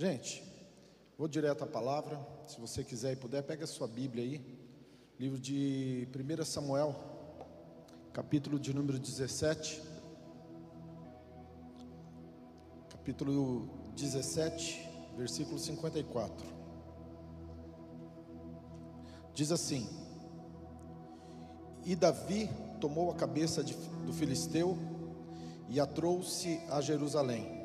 Gente, vou direto à palavra. Se você quiser e puder, pega a sua Bíblia aí. Livro de 1 Samuel, capítulo de número 17. Capítulo 17, versículo 54. Diz assim: E Davi tomou a cabeça de, do filisteu e a trouxe a Jerusalém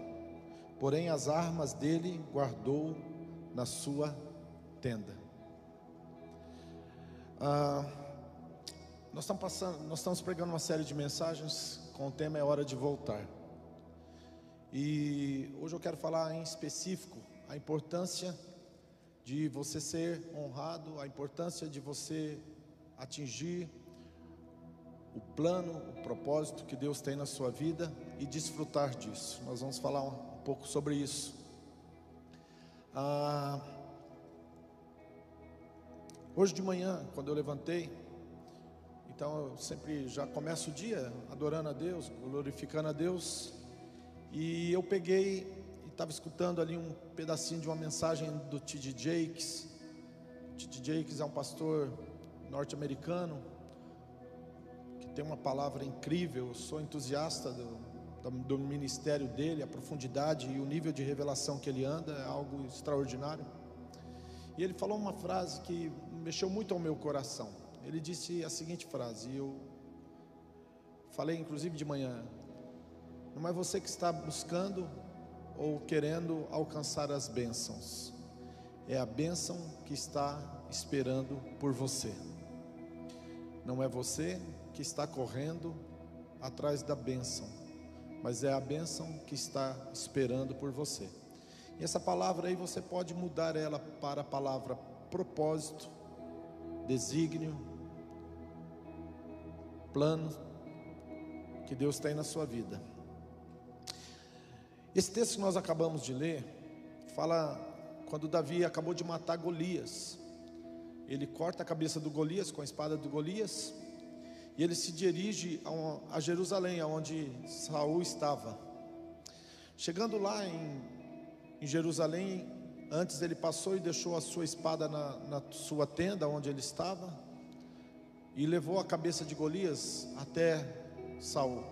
porém as armas dele guardou na sua tenda. Ah, nós estamos passando, nós estamos pregando uma série de mensagens com o tema é hora de voltar. E hoje eu quero falar em específico a importância de você ser honrado, a importância de você atingir o plano, o propósito que Deus tem na sua vida e desfrutar disso. Nós vamos falar pouco sobre isso. Ah, hoje de manhã, quando eu levantei, então eu sempre já começo o dia adorando a Deus, glorificando a Deus, e eu peguei e estava escutando ali um pedacinho de uma mensagem do T.D. Jakes. T.D. Jakes é um pastor norte-americano que tem uma palavra incrível. Eu sou entusiasta do, do ministério dele, a profundidade e o nível de revelação que ele anda é algo extraordinário. E ele falou uma frase que mexeu muito ao meu coração. Ele disse a seguinte frase, e eu falei inclusive de manhã: Não é você que está buscando ou querendo alcançar as bênçãos, é a bênção que está esperando por você. Não é você que está correndo atrás da bênção, mas é a bênção que está esperando por você. E essa palavra aí você pode mudar ela para a palavra propósito, desígnio, plano que Deus tem na sua vida. Esse texto que nós acabamos de ler fala quando Davi acabou de matar Golias. Ele corta a cabeça do Golias com a espada do Golias e ele se dirige a Jerusalém, aonde Saul estava. Chegando lá em, em Jerusalém, antes ele passou e deixou a sua espada na, na sua tenda, onde ele estava, e levou a cabeça de Golias até Saul.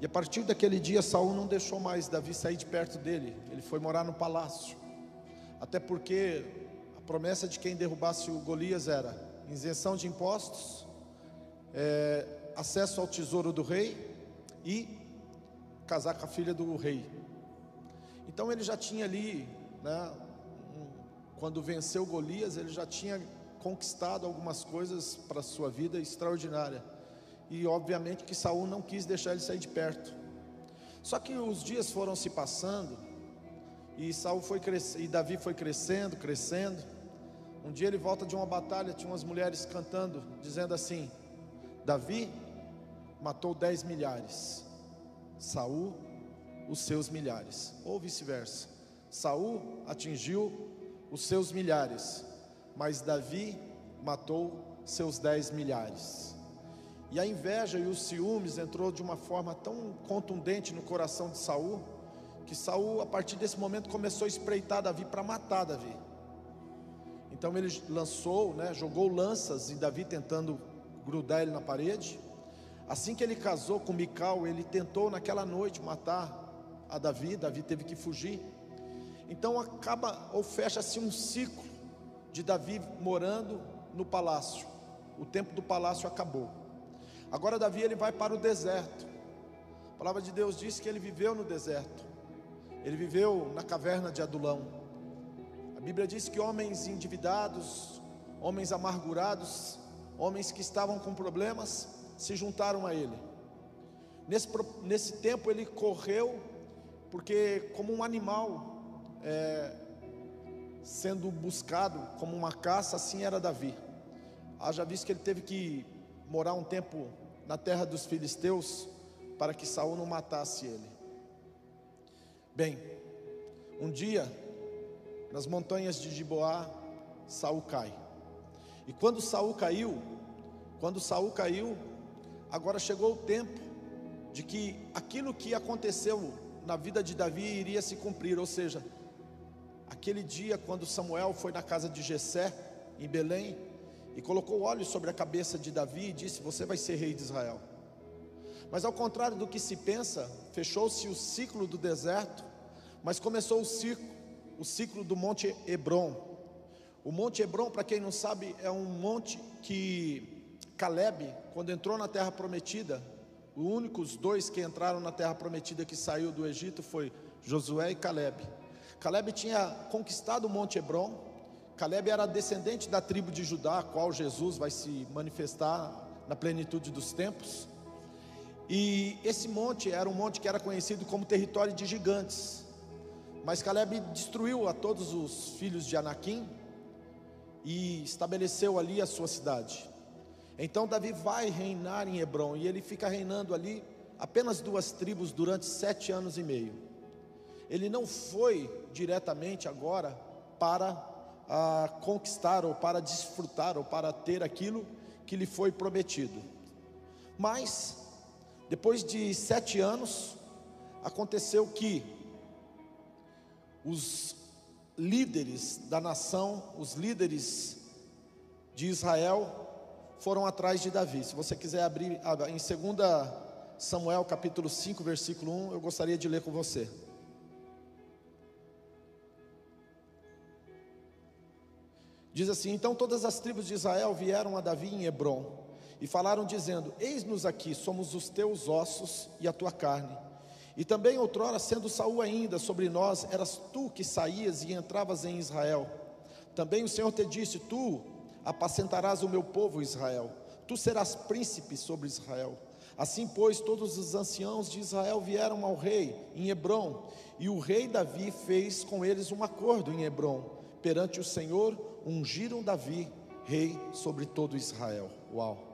E a partir daquele dia, Saul não deixou mais Davi sair de perto dele. Ele foi morar no palácio. Até porque a promessa de quem derrubasse o Golias era isenção de impostos é, acesso ao tesouro do rei e casar com a filha do rei. Então ele já tinha ali, né, quando venceu Golias, ele já tinha conquistado algumas coisas para a sua vida extraordinária. E obviamente que Saul não quis deixar ele sair de perto. Só que os dias foram se passando e Saul foi crescendo, e Davi foi crescendo, crescendo. Um dia ele volta de uma batalha, tinha umas mulheres cantando, dizendo assim: Davi matou dez milhares, Saul os seus milhares, ou vice-versa. Saul atingiu os seus milhares, mas Davi matou seus dez milhares. E a inveja e os ciúmes entrou de uma forma tão contundente no coração de Saul, que Saul, a partir desse momento, começou a espreitar Davi para matar Davi. Então ele lançou, né, jogou lanças em Davi tentando grudar ele na parede. Assim que ele casou com Mical, ele tentou naquela noite matar a Davi, Davi teve que fugir. Então acaba ou fecha-se um ciclo de Davi morando no palácio. O tempo do palácio acabou. Agora Davi ele vai para o deserto. A palavra de Deus diz que ele viveu no deserto. Ele viveu na caverna de Adulão. A Bíblia diz que homens endividados, homens amargurados, homens que estavam com problemas se juntaram a ele. Nesse, nesse tempo ele correu, porque como um animal é, sendo buscado, como uma caça, assim era Davi. Haja visto que ele teve que morar um tempo na terra dos filisteus para que Saul não matasse ele. Bem, um dia, nas montanhas de Giboá, Saul cai. E quando Saul caiu, quando Saul caiu, agora chegou o tempo de que aquilo que aconteceu na vida de Davi iria se cumprir, ou seja, aquele dia quando Samuel foi na casa de Jessé, em Belém, e colocou óleo sobre a cabeça de Davi e disse: Você vai ser rei de Israel. Mas ao contrário do que se pensa, fechou-se o ciclo do deserto, mas começou o ciclo, o ciclo do Monte Hebron. O Monte Hebron, para quem não sabe, é um monte que Caleb, quando entrou na terra prometida, os únicos dois que entraram na terra prometida que saiu do Egito foi Josué e Caleb. Caleb tinha conquistado o Monte Hebron. Caleb era descendente da tribo de Judá, a qual Jesus vai se manifestar na plenitude dos tempos. E esse monte era um monte que era conhecido como território de gigantes. Mas Caleb destruiu a todos os filhos de Anaquim e estabeleceu ali a sua cidade. Então Davi vai reinar em Hebron e ele fica reinando ali apenas duas tribos durante sete anos e meio. Ele não foi diretamente agora para ah, conquistar ou para desfrutar ou para ter aquilo que lhe foi prometido. Mas depois de sete anos, aconteceu que os líderes da nação, os líderes de Israel, foram atrás de Davi. Se você quiser abrir em 2 Samuel capítulo 5, versículo 1, eu gostaria de ler com você. Diz assim: Então todas as tribos de Israel vieram a Davi em Hebron e falaram dizendo: Eis-nos aqui, somos os teus ossos e a tua carne. E também outrora, sendo Saul ainda sobre nós, eras tu que saías e entravas em Israel. Também o Senhor te disse: Tu apacentarás o meu povo Israel. Tu serás príncipe sobre Israel. Assim, pois, todos os anciãos de Israel vieram ao rei em Hebron, e o rei Davi fez com eles um acordo em Hebron. Perante o Senhor, ungiram Davi rei sobre todo Israel. Uau!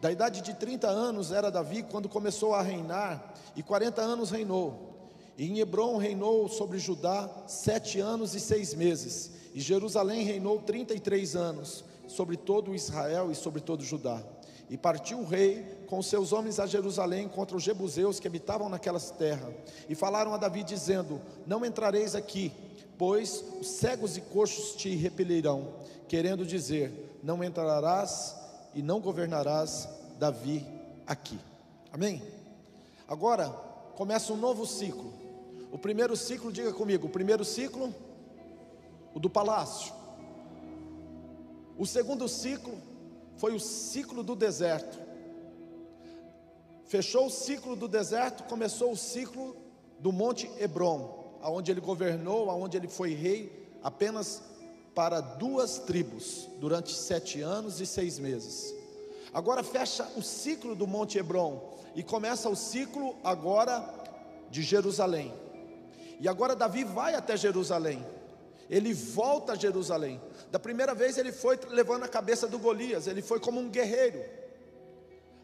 Da idade de 30 anos era Davi quando começou a reinar, e 40 anos reinou. E em Hebron reinou sobre Judá sete anos e seis meses, e Jerusalém reinou 33 anos, sobre todo Israel e sobre todo Judá. E partiu o rei com seus homens a Jerusalém contra os jebuseus que habitavam naquela terra. E falaram a Davi, dizendo: Não entrareis aqui, pois os cegos e coxos te repelirão, querendo dizer: Não entrarás e não governarás Davi aqui. Amém? Agora começa um novo ciclo. O primeiro ciclo, diga comigo, o primeiro ciclo, o do palácio. O segundo ciclo foi o ciclo do deserto. Fechou o ciclo do deserto, começou o ciclo do Monte Hebron, aonde ele governou, aonde ele foi rei apenas para duas tribos durante sete anos e seis meses. Agora fecha o ciclo do Monte Hebron e começa o ciclo agora de Jerusalém. E agora Davi vai até Jerusalém. Ele volta a Jerusalém. Da primeira vez ele foi levando a cabeça do Golias, ele foi como um guerreiro.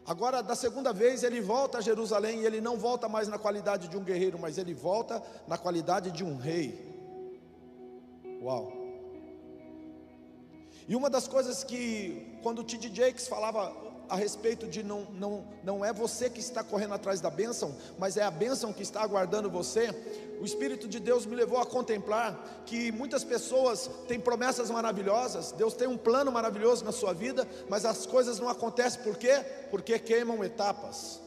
Agora, da segunda vez, ele volta a Jerusalém e ele não volta mais na qualidade de um guerreiro, mas ele volta na qualidade de um rei. Uau! E uma das coisas que, quando o T.D. Jakes falava a respeito de não, não, não é você que está correndo atrás da bênção, mas é a bênção que está aguardando você, o Espírito de Deus me levou a contemplar que muitas pessoas têm promessas maravilhosas, Deus tem um plano maravilhoso na sua vida, mas as coisas não acontecem por quê? Porque queimam etapas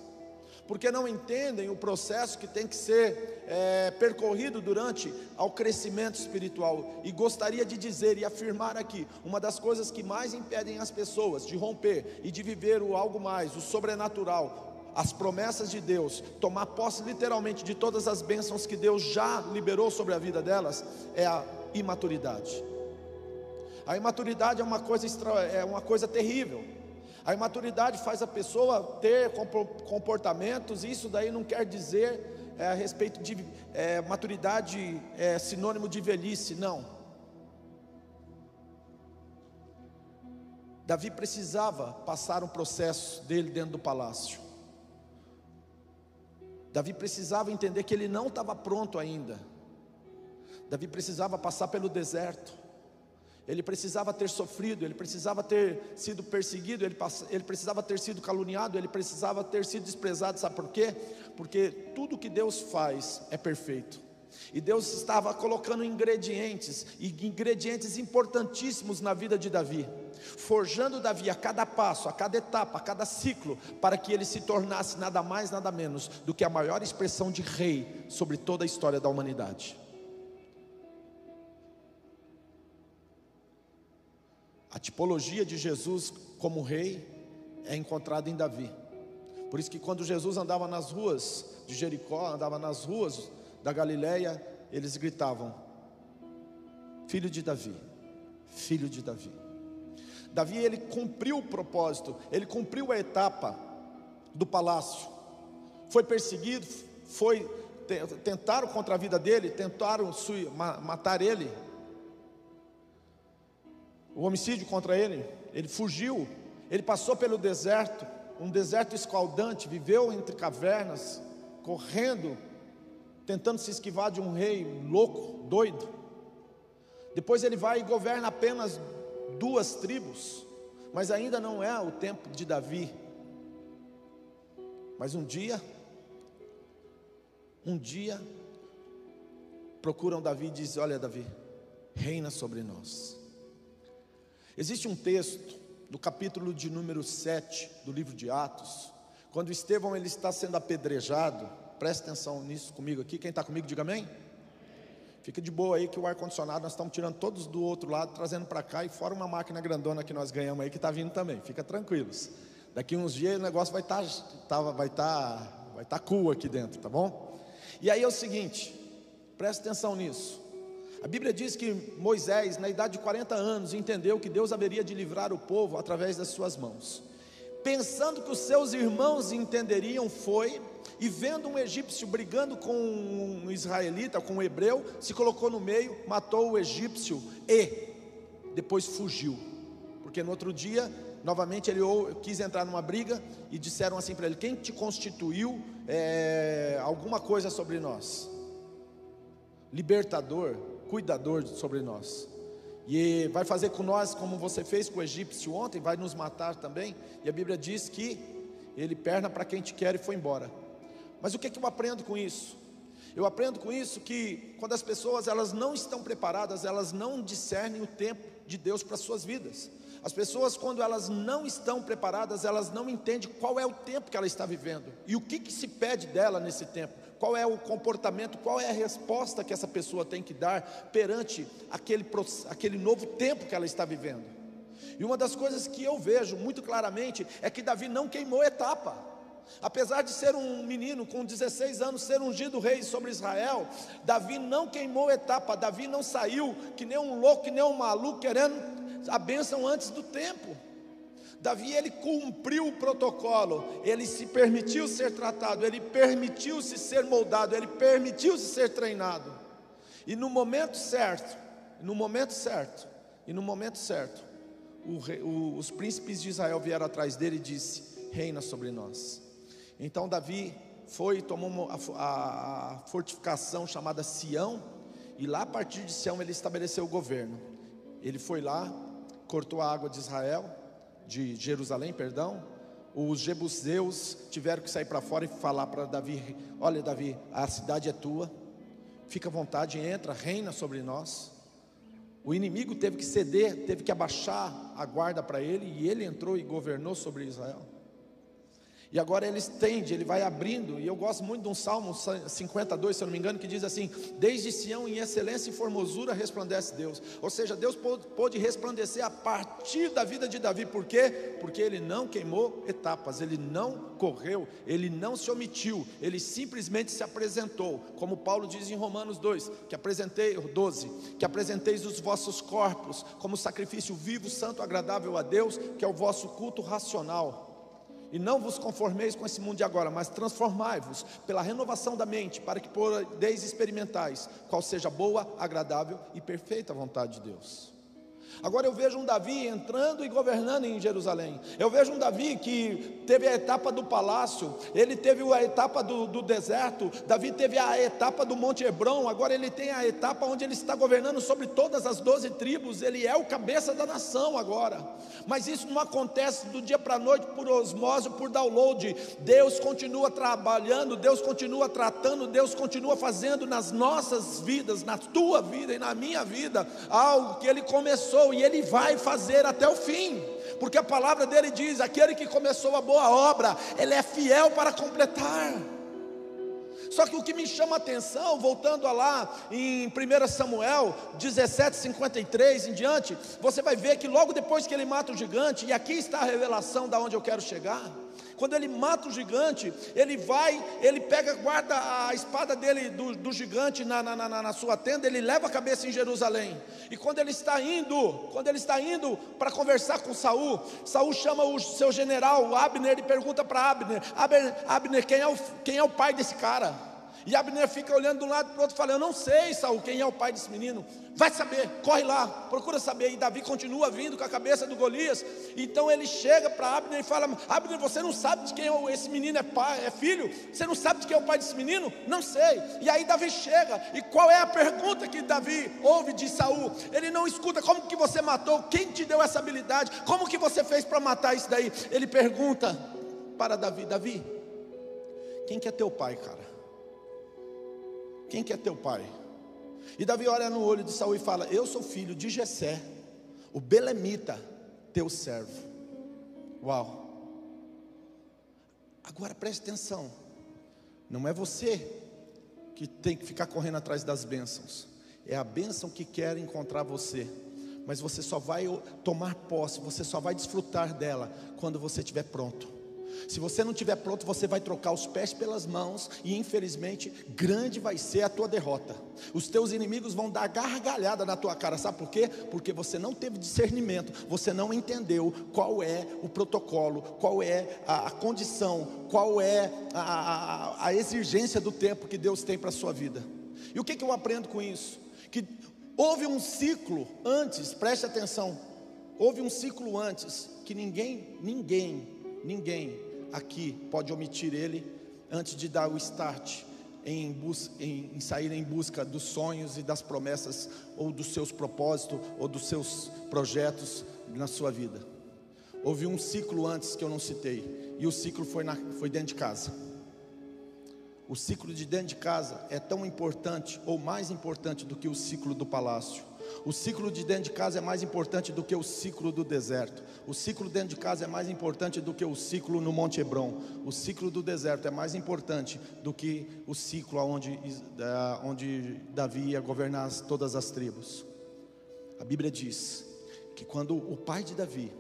porque não entendem o processo que tem que ser é, percorrido durante ao crescimento espiritual. E gostaria de dizer e afirmar aqui: uma das coisas que mais impedem as pessoas de romper e de viver o algo mais, o sobrenatural, as promessas de Deus, tomar posse literalmente de todas as bênçãos que Deus já liberou sobre a vida delas, é a imaturidade. A imaturidade é uma coisa, é uma coisa terrível. A imaturidade faz a pessoa ter comportamentos, isso daí não quer dizer é, a respeito de é, maturidade é sinônimo de velhice, não. Davi precisava passar um processo dele dentro do palácio. Davi precisava entender que ele não estava pronto ainda. Davi precisava passar pelo deserto ele precisava ter sofrido, ele precisava ter sido perseguido, ele, ele, precisava ter sido caluniado, ele precisava ter sido desprezado, sabe por quê? Porque tudo que Deus faz é perfeito. E Deus estava colocando ingredientes, e ingredientes importantíssimos na vida de Davi, forjando Davi a cada passo, a cada etapa, a cada ciclo, para que ele se tornasse nada mais, nada menos do que a maior expressão de rei sobre toda a história da humanidade. A tipologia de Jesus como rei é encontrada em Davi. Por isso que quando Jesus andava nas ruas de Jericó, andava nas ruas da Galileia, eles gritavam: Filho de Davi, filho de Davi. Davi ele cumpriu o propósito, ele cumpriu a etapa do palácio. Foi perseguido, foi tentaram contra a vida dele, tentaram matar ele, o homicídio contra ele, ele fugiu, ele passou pelo deserto, um deserto escaldante, viveu entre cavernas, correndo, tentando se esquivar de um rei louco, doido. Depois ele vai e governa apenas duas tribos, mas ainda não é o tempo de Davi. Mas um dia, um dia, procuram Davi e dizem: Olha, Davi, reina sobre nós. Existe um texto do capítulo de número 7 do livro de Atos, quando Estevão ele está sendo apedrejado, presta atenção nisso comigo aqui, quem está comigo, diga amém. Fica de boa aí que o ar-condicionado nós estamos tirando todos do outro lado, trazendo para cá e fora uma máquina grandona que nós ganhamos aí que está vindo também. Fica tranquilos. Daqui uns dias o negócio vai estar tá, tá, vai tá, vai tá cool aqui dentro, tá bom? E aí é o seguinte, presta atenção nisso. A Bíblia diz que Moisés, na idade de 40 anos, entendeu que Deus haveria de livrar o povo através das suas mãos. Pensando que os seus irmãos entenderiam, foi e vendo um egípcio brigando com um israelita, com um hebreu, se colocou no meio, matou o egípcio e depois fugiu. Porque no outro dia, novamente ele quis entrar numa briga e disseram assim para ele: Quem te constituiu é, alguma coisa sobre nós? Libertador, cuidador sobre nós. E vai fazer com nós como você fez com o egípcio ontem, vai nos matar também. E a Bíblia diz que ele perna para quem te quer e foi embora. Mas o que, é que eu aprendo com isso? Eu aprendo com isso que quando as pessoas elas não estão preparadas, elas não discernem o tempo de Deus para suas vidas. As pessoas quando elas não estão preparadas, elas não entendem qual é o tempo que ela está vivendo e o que, que se pede dela nesse tempo. Qual é o comportamento, qual é a resposta que essa pessoa tem que dar perante aquele, aquele novo tempo que ela está vivendo. E uma das coisas que eu vejo muito claramente é que Davi não queimou etapa. Apesar de ser um menino com 16 anos, ser ungido rei sobre Israel, Davi não queimou etapa, Davi não saiu que nem um louco, que nem um maluco, querendo a bênção antes do tempo. Davi ele cumpriu o protocolo, ele se permitiu ser tratado, ele permitiu-se ser moldado, ele permitiu-se ser treinado. E no momento certo, no momento certo, e no momento certo, o, o, os príncipes de Israel vieram atrás dele e disse: Reina sobre nós. Então Davi foi e tomou a, a fortificação chamada Sião, e lá a partir de Sião ele estabeleceu o governo. Ele foi lá, cortou a água de Israel, de Jerusalém, perdão. Os jebuseus tiveram que sair para fora e falar para Davi: Olha, Davi, a cidade é tua, fica à vontade, entra, reina sobre nós. O inimigo teve que ceder, teve que abaixar a guarda para ele, e ele entrou e governou sobre Israel. E agora ele estende, ele vai abrindo, e eu gosto muito de um Salmo 52, se eu não me engano, que diz assim: Desde Sião em excelência e formosura resplandece Deus. Ou seja, Deus pôde resplandecer a partir da vida de Davi, por quê? Porque ele não queimou etapas, ele não correu, ele não se omitiu, ele simplesmente se apresentou, como Paulo diz em Romanos 2, que apresentei, 12, que apresenteis os vossos corpos como sacrifício vivo, santo, agradável a Deus, que é o vosso culto racional. E não vos conformeis com esse mundo de agora, mas transformai-vos pela renovação da mente, para que podeis experimentais qual seja boa, agradável e perfeita vontade de Deus. Agora eu vejo um Davi entrando e governando em Jerusalém. Eu vejo um Davi que teve a etapa do palácio, ele teve a etapa do, do deserto, Davi teve a etapa do Monte Hebron, agora ele tem a etapa onde ele está governando sobre todas as doze tribos, ele é o cabeça da nação agora. Mas isso não acontece do dia para a noite por osmose, por download. Deus continua trabalhando, Deus continua tratando, Deus continua fazendo nas nossas vidas, na tua vida e na minha vida, algo que Ele começou e Ele vai fazer até o fim porque a palavra dele diz: aquele que começou a boa obra, ele é fiel para completar. Só que o que me chama a atenção, voltando a lá em 1 Samuel 17, 53 em diante, você vai ver que logo depois que ele mata o gigante, e aqui está a revelação da onde eu quero chegar. Quando ele mata o gigante, ele vai, ele pega, guarda a espada dele do, do gigante na, na, na, na, sua tenda, ele leva a cabeça em Jerusalém. E quando ele está indo, quando ele está indo para conversar com Saul, Saul chama o seu general, Abner, e pergunta para Abner: Abner, Abner quem, é o, quem é o pai desse cara? E Abner fica olhando de um lado para o outro, falando: Eu não sei, Saul, quem é o pai desse menino. Vai saber, corre lá, procura saber. E Davi continua vindo com a cabeça do Golias. Então ele chega para Abner e fala: Abner, você não sabe de quem é esse menino é pai, é filho? Você não sabe de quem é o pai desse menino? Não sei. E aí Davi chega. E qual é a pergunta que Davi ouve de Saul? Ele não escuta como que você matou, quem te deu essa habilidade, como que você fez para matar isso daí? Ele pergunta para Davi: Davi, quem que é teu pai, cara? Quem que é teu pai? E Davi olha no olho de Saul e fala: Eu sou filho de Jessé, o Belemita, teu servo. Uau! Agora preste atenção. Não é você que tem que ficar correndo atrás das bênçãos. É a bênção que quer encontrar você. Mas você só vai tomar posse, você só vai desfrutar dela quando você estiver pronto. Se você não estiver pronto, você vai trocar os pés pelas mãos e infelizmente grande vai ser a tua derrota. Os teus inimigos vão dar gargalhada na tua cara, sabe por quê? Porque você não teve discernimento, você não entendeu qual é o protocolo, qual é a, a condição, qual é a, a, a, exigência do tempo que Deus tem para a sua vida. E o que, que eu aprendo com isso? Que houve um ciclo antes, preste atenção, houve um ciclo antes que ninguém, ninguém, ninguém aqui pode omitir ele antes de dar o start em, em, em, sair em busca dos sonhos e das promessas, ou dos seus propósitos, ou dos seus projetos na sua vida. Houve um ciclo antes que eu não citei, e o ciclo foi, na, foi dentro de casa. O ciclo de dentro de casa é tão importante, ou mais importante do que o ciclo do palácio. O ciclo de dentro de casa é mais importante do que o ciclo do deserto. O ciclo dentro de casa é mais importante do que o ciclo no Monte Hebron. O ciclo do deserto é mais importante do que o ciclo onde, onde Davi ia governar todas as tribos. A Bíblia diz que quando o pai de Davi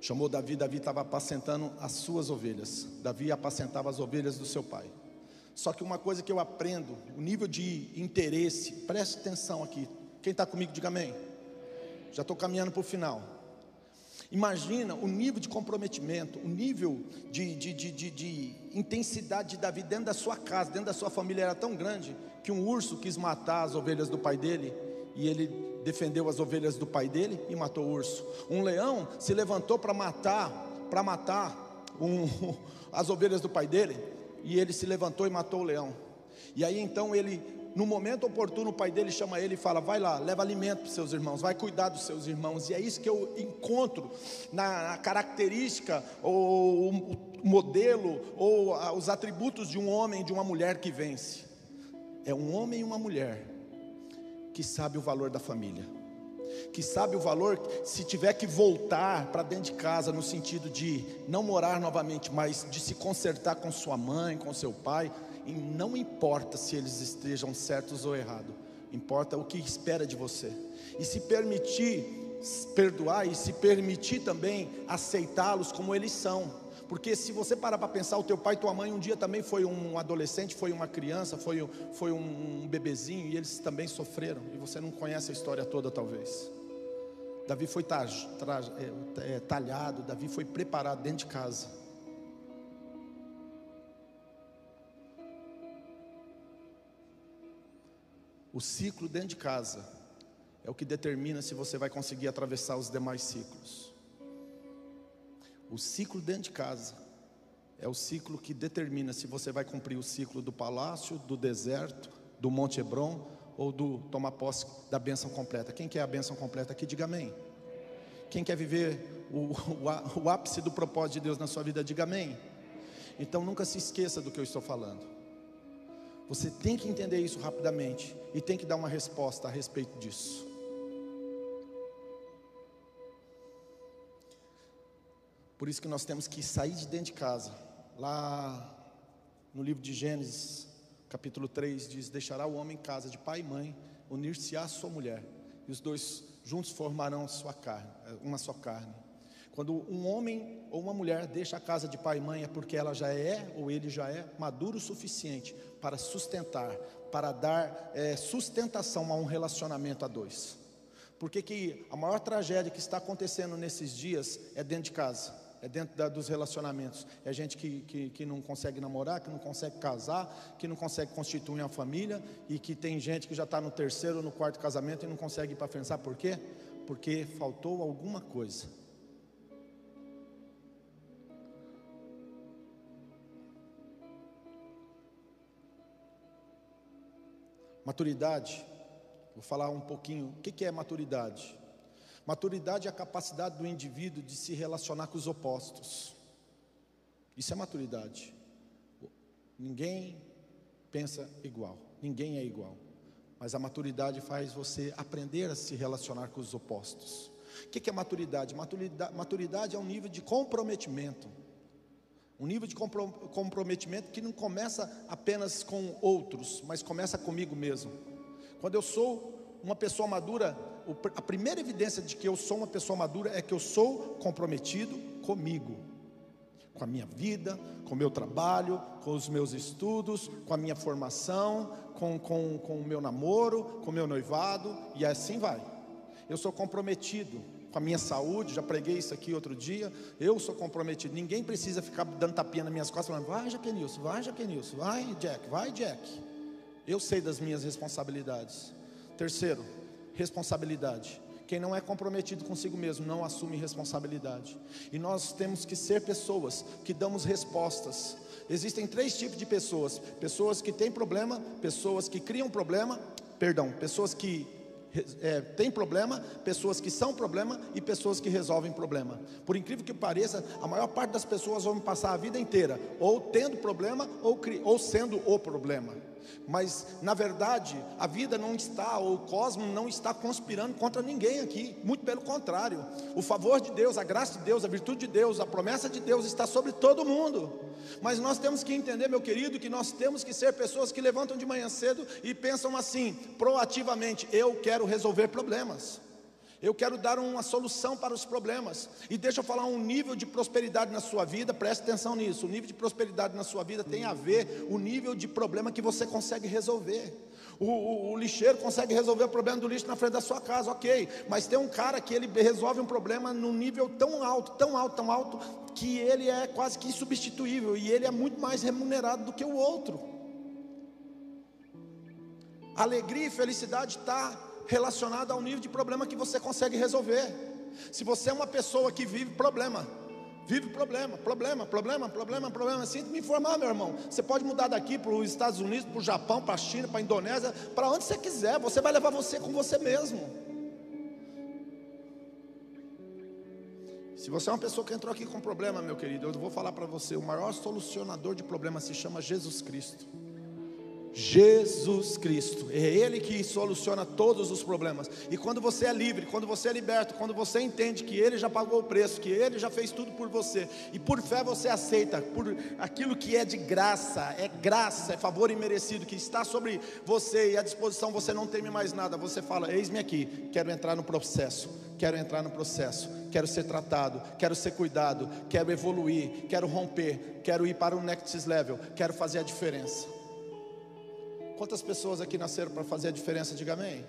chamou Davi, Davi estava apacentando as suas ovelhas. Davi apacentava as ovelhas do seu pai. Só que uma coisa que eu aprendo, o nível de interesse, preste atenção aqui, quem está comigo, diga amém. Já estou caminhando para o final. Imagina o nível de comprometimento, o nível de, de, de, de, de intensidade de Davi dentro da sua casa, dentro da sua família era tão grande que um urso quis matar as ovelhas do pai dele e ele defendeu as ovelhas do pai dele e matou o urso. Um leão se levantou para matar, para matar um, as ovelhas do pai dele e ele se levantou e matou o leão. E aí então ele no momento oportuno, o pai dele chama ele e fala: Vai lá, leva alimento para seus irmãos, vai cuidar dos seus irmãos. E é isso que eu encontro na, característica, ou o modelo, ou os atributos de um homem, de uma mulher que vence. É um homem e uma mulher que sabe o valor da família que sabe o valor, se tiver que voltar para dentro de casa, no sentido de não morar novamente, mas de se consertar com sua mãe, com seu pai, e não importa se eles estejam certos ou errados, importa o que espera de você. E se permitir perdoar e se permitir também aceitá-los como eles são. Porque se você parar para pensar, o teu pai e tua mãe um dia também foi um adolescente, foi uma criança, foi, foi um bebezinho e eles também sofreram. E você não conhece a história toda, talvez. Davi foi é, é, talhado, Davi foi preparado dentro de casa. O ciclo dentro de casa é o que determina se você vai conseguir atravessar os demais ciclos. O ciclo dentro de casa é o ciclo que determina se você vai cumprir o ciclo do palácio, do deserto, do Monte Hebron ou do tomar posse da bênção completa. Quem quer a bênção completa aqui, diga amém. Quem quer viver o, o, o ápice do propósito de Deus na sua vida, diga amém. Então nunca se esqueça do que eu estou falando. Você tem que entender isso rapidamente e tem que dar uma resposta a respeito disso. Por isso que nós temos que sair de dentro de casa. Lá no livro de Gênesis, capítulo 3, diz: Deixará o homem em casa de pai e mãe, unir-se à sua mulher, e os dois juntos formarão sua carne, uma só carne. Quando um homem ou uma mulher deixa a casa de pai e mãe, é porque ela já é ou ele já é maduro o suficiente para sustentar, para dar é, sustentação a um relacionamento a dois. Porque que a maior tragédia que está acontecendo nesses dias é dentro de casa é dentro da, dos relacionamentos. É gente que, que, que, não consegue namorar, que não consegue casar, que não consegue constituir uma família e que tem gente que já está no terceiro ou no quarto casamento e não consegue ir para frente. Sabe por quê? Porque faltou alguma coisa. Maturidade, vou falar um pouquinho. O que é maturidade? Maturidade é a capacidade do indivíduo de se relacionar com os opostos. Isso é maturidade. Ninguém pensa igual, ninguém é igual. Mas a maturidade faz você aprender a se relacionar com os opostos. O que é maturidade? Maturidade, é um nível de comprometimento. Um nível de comprometimento que não começa apenas com outros, mas começa comigo mesmo. Quando eu sou uma pessoa madura, a primeira evidência de que eu sou uma pessoa madura é que eu sou comprometido comigo, com a minha vida, com o meu trabalho, com os meus estudos, com a minha formação, com, com, com o meu namoro, com o meu noivado, e assim vai. Eu sou comprometido com a minha saúde, já preguei isso aqui outro dia. Eu sou comprometido. Ninguém precisa ficar dando tapinha nas minhas costas, falando: vai, Jaquenilson, vai, Jaquenilson, vai, Jack, vai, Jack. Eu sei das minhas responsabilidades. Terceiro, responsabilidade. Quem não é comprometido consigo mesmo não assume responsabilidade. E nós temos que ser pessoas que damos respostas. Existem três tipos de pessoas: pessoas que têm problema, pessoas que criam problema, perdão, pessoas que é, têm problema, pessoas que são problema e pessoas que resolvem problema. Por incrível que pareça, a maior parte das pessoas vão passar a vida inteira ou tendo problema ou, ou sendo o problema. Mas, na verdade, a vida não está, ou o cosmos não está conspirando contra ninguém aqui, muito pelo contrário. O favor de Deus, a graça de Deus, a virtude de Deus, a promessa de Deus está sobre todo mundo. Mas nós temos que entender, meu querido, que nós temos que ser pessoas que levantam de manhã cedo e pensam assim, proativamente: eu quero resolver problemas. Eu quero dar uma solução para os problemas. E deixa eu falar um nível de prosperidade na sua vida, preste atenção nisso. O nível de prosperidade na sua vida tem a ver o nível de problema que você consegue resolver. O, o, o, lixeiro consegue resolver o problema do lixo na frente da sua casa, ok. Mas tem um cara que ele resolve um problema num nível tão alto, tão alto, tão alto, que ele é quase que insubstituível e ele é muito mais remunerado do que o outro. Alegria e felicidade está relacionado ao nível de problema que você consegue resolver. Se você é uma pessoa que vive problema, vive problema, problema, problema, problema, problema, sinto me informar, meu irmão. Você pode mudar daqui para os Estados Unidos, para o Japão, para a China, para a Indonésia, para onde você quiser, você vai levar você com você mesmo. Se você é uma pessoa que entrou aqui com problema, meu querido, eu vou falar para você: o maior solucionador de problemas se chama Jesus Cristo. Jesus Cristo, é Ele que soluciona todos os problemas. E quando você é livre, quando você é liberto, quando você entende que Ele já pagou o preço, que Ele já fez tudo por você, e por fé você aceita, por aquilo que é de graça, é graça, é favor imerecido, que está sobre você e à disposição, você não teme mais nada. Você fala: Eis-me aqui, quero entrar no processo, quero entrar no processo, quero ser tratado, quero ser cuidado, quero evoluir, quero romper, quero ir para o next level, quero fazer a diferença. Quantas pessoas aqui nasceram para fazer a diferença? Diga amém.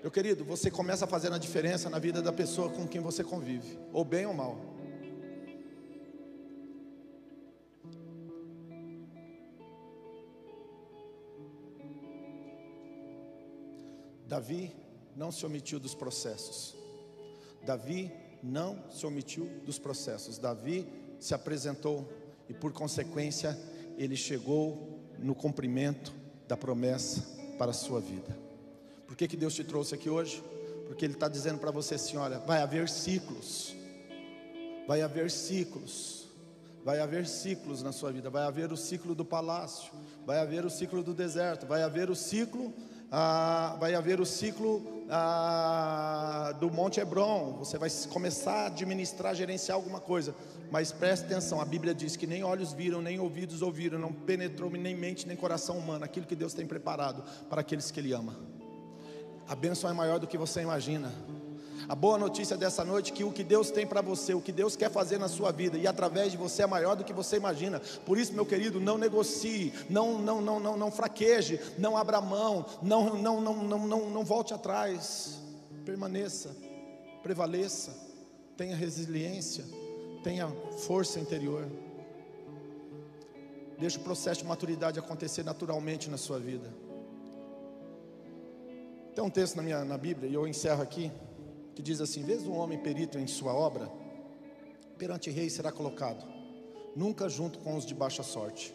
Meu querido, você começa fazendo a diferença na vida da pessoa com quem você convive, ou bem ou mal. Davi não se omitiu dos processos. Davi não se omitiu dos processos. Davi se apresentou e, por consequência, ele chegou no cumprimento da promessa para a sua vida. Por que, que Deus te trouxe aqui hoje? Porque Ele está dizendo para você assim: olha, vai haver ciclos, vai haver ciclos, vai haver ciclos na sua vida, vai haver o ciclo do palácio, vai haver o ciclo do deserto, vai haver o ciclo ah, vai haver o ciclo ah, do Monte Hebron. Você vai começar a administrar, gerenciar alguma coisa. Mas preste atenção: a Bíblia diz que nem olhos viram, nem ouvidos ouviram, não penetrou nem mente, nem coração humano aquilo que Deus tem preparado para aqueles que Ele ama. A bênção é maior do que você imagina. A boa notícia dessa noite é que o que Deus tem para você, o que Deus quer fazer na sua vida e através de você é maior do que você imagina. Por isso, meu querido, não negocie, não não não não não fraqueje, não abra mão, não não não não não, não volte atrás. Permaneça, prevaleça, tenha resiliência, tenha força interior. Deixe o processo de maturidade acontecer naturalmente na sua vida. Tem um texto na minha na Bíblia e eu encerro aqui que diz assim: Vês um homem perito em sua obra, perante rei será colocado, nunca junto com os de baixa sorte.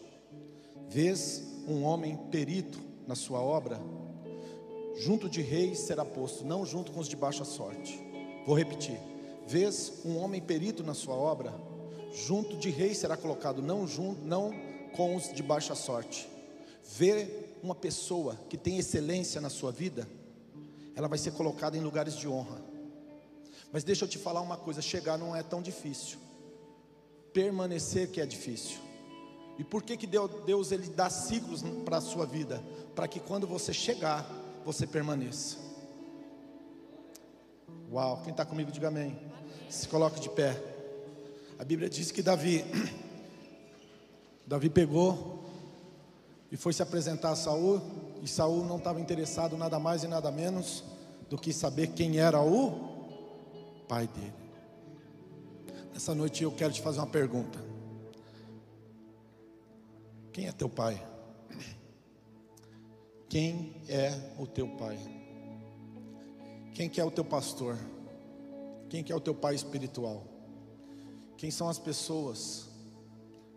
Vês um homem perito na sua obra, junto de reis será posto, não junto com os de baixa sorte. Vou repetir: Vês um homem perito na sua obra, junto de reis será colocado, não junto, não com os de baixa sorte. Vê uma pessoa que tem excelência na sua vida, ela vai ser colocada em lugares de honra. Mas deixa eu te falar uma coisa: chegar não é tão difícil, permanecer que é difícil. E por que, que Deus ele dá ciclos para a sua vida? Para que quando você chegar, você permaneça. Uau, quem está comigo, diga amém. Se coloque de pé. A Bíblia diz que Davi, Davi pegou e foi se apresentar a Saul, e Saul não estava interessado nada mais e nada menos do que saber quem era o pai dele. Nessa noite eu quero te fazer uma pergunta. Quem é teu pai? Quem é o teu pai? Quem que é o teu pastor? Quem que é o teu pai espiritual? Quem são as pessoas?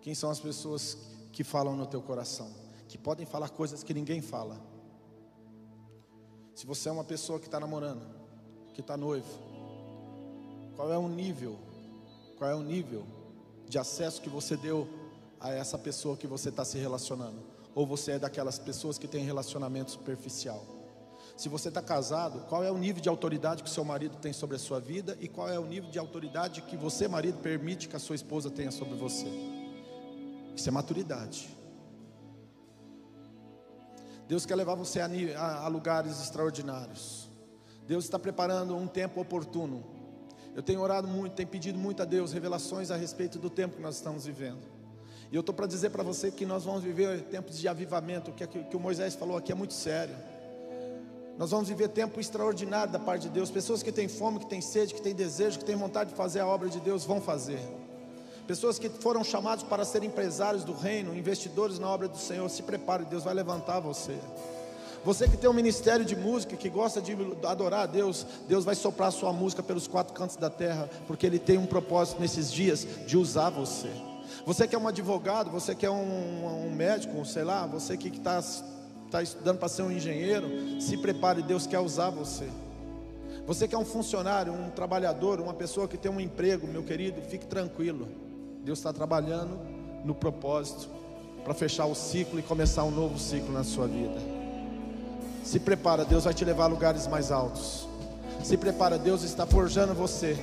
Quem são as pessoas que falam no teu coração? Que podem falar coisas que ninguém fala. Se você é uma pessoa que está namorando, que está noivo, qual é o nível? Qual é o nível de acesso que você deu a essa pessoa que você está se relacionando? Ou você é daquelas pessoas que tem relacionamento superficial? Se você está casado, qual é o nível de autoridade que o seu marido tem sobre a sua vida e qual é o nível de autoridade que você, marido, permite que a sua esposa tenha sobre você? Isso é maturidade. Deus quer levar você a, a, a lugares extraordinários. Deus está preparando um tempo oportuno eu tenho orado muito, tenho pedido muito a Deus revelações a respeito do tempo que nós estamos vivendo. E eu estou para dizer para você que nós vamos viver tempos de avivamento, que, que o Moisés falou aqui é muito sério. Nós vamos viver tempo extraordinário da parte de Deus. Pessoas que têm fome, que têm sede, que têm desejo, que têm vontade de fazer a obra de Deus, vão fazer. Pessoas que foram chamados para ser empresários do reino, investidores na obra do Senhor, se prepare, Deus vai levantar você. Você que tem um ministério de música, que gosta de adorar a Deus, Deus vai soprar sua música pelos quatro cantos da terra, porque Ele tem um propósito nesses dias de usar você. Você que é um advogado, você que é um, um médico, sei lá, você que está tá estudando para ser um engenheiro, se prepare, Deus quer usar você. Você que é um funcionário, um trabalhador, uma pessoa que tem um emprego, meu querido, fique tranquilo. Deus está trabalhando no propósito para fechar o ciclo e começar um novo ciclo na sua vida. Se prepara, Deus vai te levar a lugares mais altos. Se prepara, Deus está forjando você